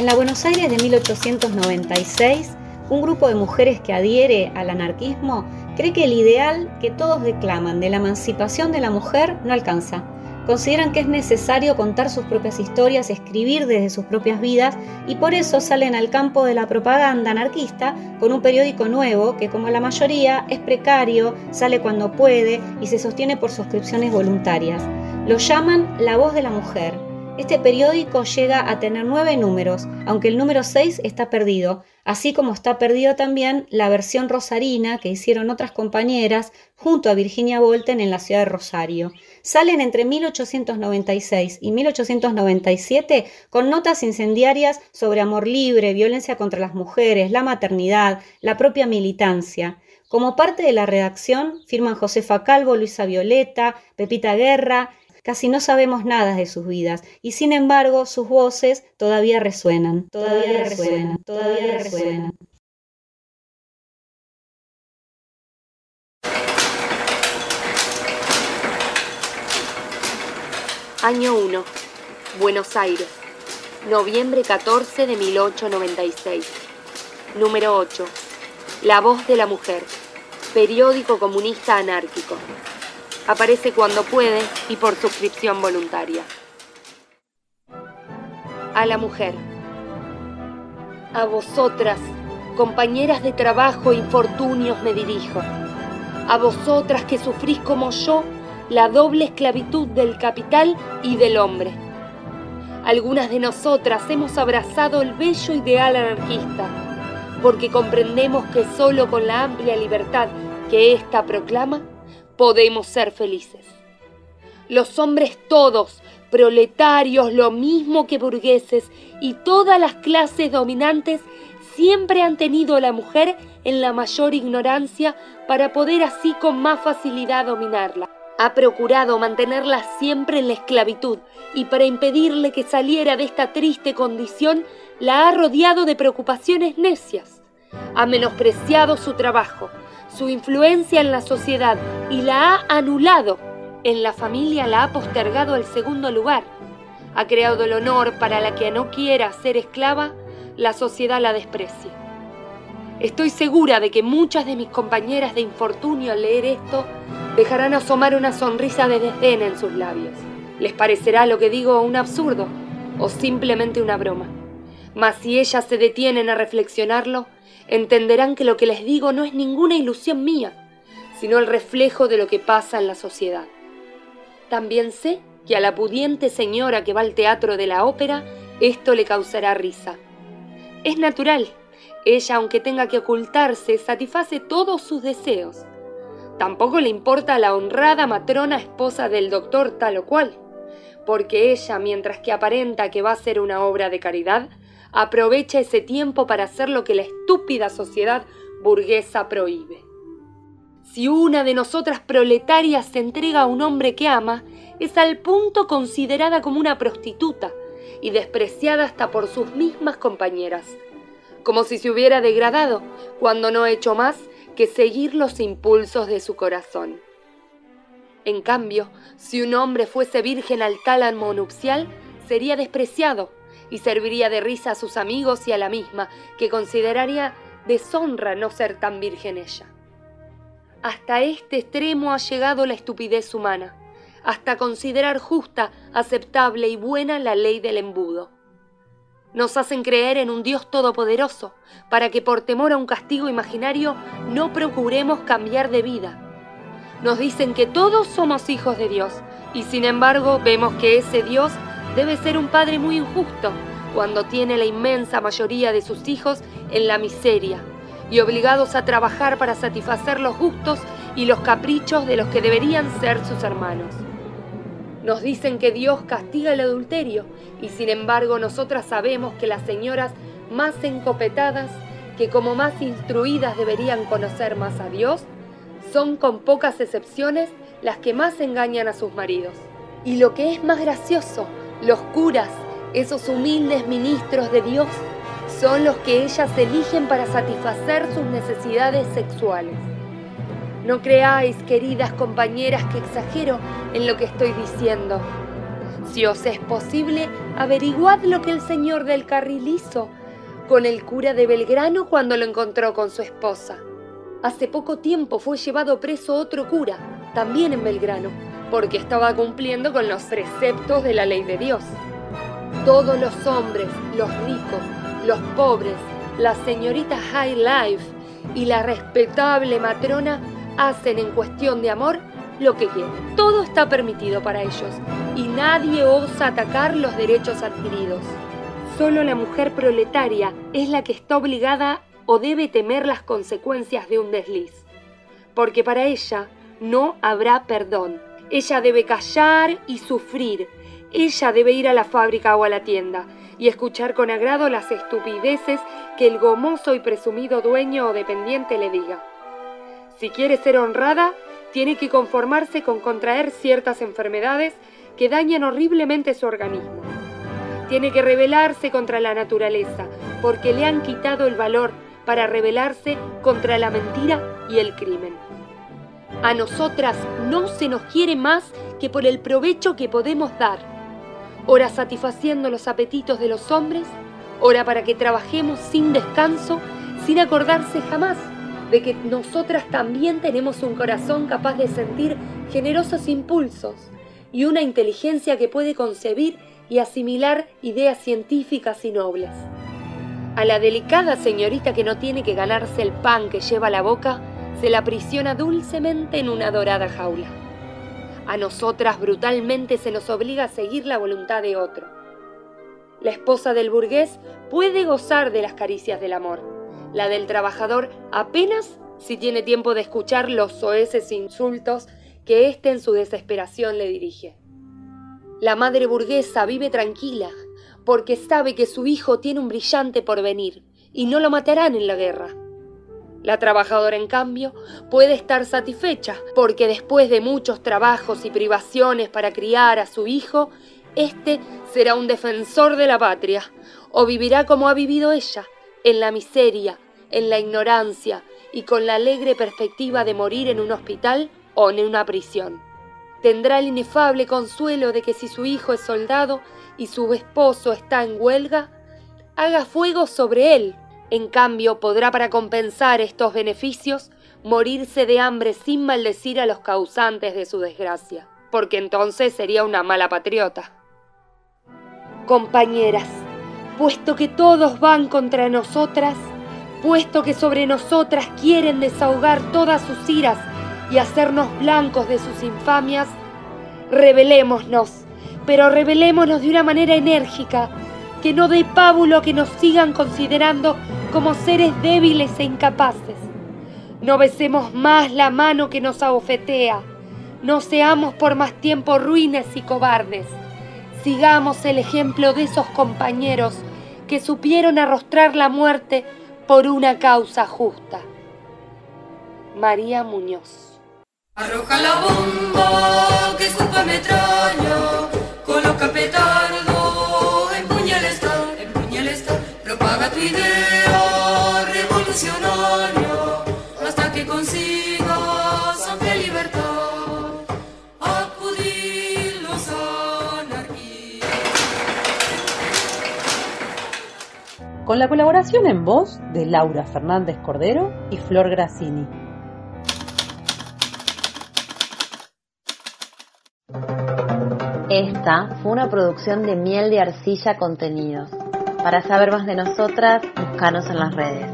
En la Buenos Aires de 1896, un grupo de mujeres que adhiere al anarquismo cree que el ideal que todos declaman de la emancipación de la mujer no alcanza. Consideran que es necesario contar sus propias historias, escribir desde sus propias vidas y por eso salen al campo de la propaganda anarquista con un periódico nuevo que como la mayoría es precario, sale cuando puede y se sostiene por suscripciones voluntarias. Lo llaman La Voz de la Mujer este periódico llega a tener nueve números, aunque el número seis está perdido, así como está perdido también la versión rosarina que hicieron otras compañeras junto a Virginia Volten en la ciudad de Rosario. Salen entre 1896 y 1897 con notas incendiarias sobre amor libre, violencia contra las mujeres, la maternidad, la propia militancia. Como parte de la redacción firman Josefa Calvo, Luisa Violeta, Pepita Guerra, Casi no sabemos nada de sus vidas y sin embargo sus voces todavía resuenan, todavía resuenan, todavía resuenan. Año 1. Buenos Aires. Noviembre 14 de 1896. Número 8. La voz de la mujer. Periódico comunista anárquico. Aparece cuando puede y por suscripción voluntaria. A la mujer. A vosotras, compañeras de trabajo infortunios, me dirijo. A vosotras que sufrís como yo la doble esclavitud del capital y del hombre. Algunas de nosotras hemos abrazado el bello ideal anarquista, porque comprendemos que solo con la amplia libertad que ésta proclama, podemos ser felices. Los hombres todos, proletarios, lo mismo que burgueses y todas las clases dominantes siempre han tenido a la mujer en la mayor ignorancia para poder así con más facilidad dominarla. Ha procurado mantenerla siempre en la esclavitud y para impedirle que saliera de esta triste condición la ha rodeado de preocupaciones necias. Ha menospreciado su trabajo, su influencia en la sociedad y la ha anulado. En la familia la ha postergado al segundo lugar. Ha creado el honor para la que no quiera ser esclava, la sociedad la desprecia. Estoy segura de que muchas de mis compañeras de infortunio al leer esto dejarán asomar una sonrisa de desdén en sus labios. Les parecerá lo que digo un absurdo o simplemente una broma. Mas si ellas se detienen a reflexionarlo, entenderán que lo que les digo no es ninguna ilusión mía, sino el reflejo de lo que pasa en la sociedad. También sé que a la pudiente señora que va al teatro de la ópera esto le causará risa. Es natural, ella aunque tenga que ocultarse, satisface todos sus deseos. Tampoco le importa a la honrada matrona esposa del doctor tal o cual, porque ella, mientras que aparenta que va a ser una obra de caridad, aprovecha ese tiempo para hacer lo que la estúpida sociedad burguesa prohíbe. Si una de nosotras proletarias se entrega a un hombre que ama, es al punto considerada como una prostituta y despreciada hasta por sus mismas compañeras, como si se hubiera degradado cuando no ha hecho más que seguir los impulsos de su corazón. En cambio, si un hombre fuese virgen al tálamo nupcial, sería despreciado y serviría de risa a sus amigos y a la misma, que consideraría deshonra no ser tan virgen ella. Hasta este extremo ha llegado la estupidez humana, hasta considerar justa, aceptable y buena la ley del embudo. Nos hacen creer en un Dios todopoderoso, para que por temor a un castigo imaginario no procuremos cambiar de vida. Nos dicen que todos somos hijos de Dios, y sin embargo vemos que ese Dios debe ser un padre muy injusto cuando tiene la inmensa mayoría de sus hijos en la miseria y obligados a trabajar para satisfacer los gustos y los caprichos de los que deberían ser sus hermanos. Nos dicen que Dios castiga el adulterio y sin embargo nosotras sabemos que las señoras más encopetadas, que como más instruidas deberían conocer más a Dios, son con pocas excepciones las que más engañan a sus maridos. Y lo que es más gracioso, los curas, esos humildes ministros de Dios, son los que ellas eligen para satisfacer sus necesidades sexuales. No creáis, queridas compañeras, que exagero en lo que estoy diciendo. Si os es posible, averiguad lo que el señor del carril hizo con el cura de Belgrano cuando lo encontró con su esposa. Hace poco tiempo fue llevado preso otro cura, también en Belgrano, porque estaba cumpliendo con los preceptos de la ley de Dios. Todos los hombres, los ricos, los pobres, la señorita High Life y la respetable matrona hacen en cuestión de amor lo que quieren. Todo está permitido para ellos y nadie osa atacar los derechos adquiridos. Solo la mujer proletaria es la que está obligada o debe temer las consecuencias de un desliz, porque para ella no habrá perdón. Ella debe callar y sufrir. Ella debe ir a la fábrica o a la tienda y escuchar con agrado las estupideces que el gomoso y presumido dueño o dependiente le diga. Si quiere ser honrada, tiene que conformarse con contraer ciertas enfermedades que dañan horriblemente su organismo. Tiene que rebelarse contra la naturaleza, porque le han quitado el valor para rebelarse contra la mentira y el crimen. A nosotras no se nos quiere más que por el provecho que podemos dar, ora satisfaciendo los apetitos de los hombres, ora para que trabajemos sin descanso, sin acordarse jamás de que nosotras también tenemos un corazón capaz de sentir generosos impulsos y una inteligencia que puede concebir y asimilar ideas científicas y nobles. A la delicada señorita que no tiene que ganarse el pan que lleva a la boca, se la aprisiona dulcemente en una dorada jaula. A nosotras brutalmente se nos obliga a seguir la voluntad de otro. La esposa del burgués puede gozar de las caricias del amor, la del trabajador apenas si tiene tiempo de escuchar los soeces insultos que éste en su desesperación le dirige. La madre burguesa vive tranquila porque sabe que su hijo tiene un brillante porvenir y no lo matarán en la guerra. La trabajadora, en cambio, puede estar satisfecha porque después de muchos trabajos y privaciones para criar a su hijo, éste será un defensor de la patria o vivirá como ha vivido ella, en la miseria, en la ignorancia y con la alegre perspectiva de morir en un hospital o en una prisión. Tendrá el inefable consuelo de que si su hijo es soldado y su esposo está en huelga, haga fuego sobre él. En cambio, podrá para compensar estos beneficios morirse de hambre sin maldecir a los causantes de su desgracia, porque entonces sería una mala patriota. Compañeras, puesto que todos van contra nosotras, puesto que sobre nosotras quieren desahogar todas sus iras y hacernos blancos de sus infamias, rebelémonos, pero rebelémonos de una manera enérgica, que no dé pábulo que nos sigan considerando como seres débiles e incapaces. No besemos más la mano que nos abofetea, no seamos por más tiempo ruines y cobardes. Sigamos el ejemplo de esos compañeros que supieron arrostrar la muerte por una causa justa. María Muñoz. Arroja la bomba que escupa metralla, coloca propaga tu idea revolucionaria hasta que consigas amplia libertad. con la colaboración en voz de Laura Fernández Cordero y Flor Grassini. Esta fue una producción de Miel de Arcilla Contenidos. Para saber más de nosotras, búscanos en las redes.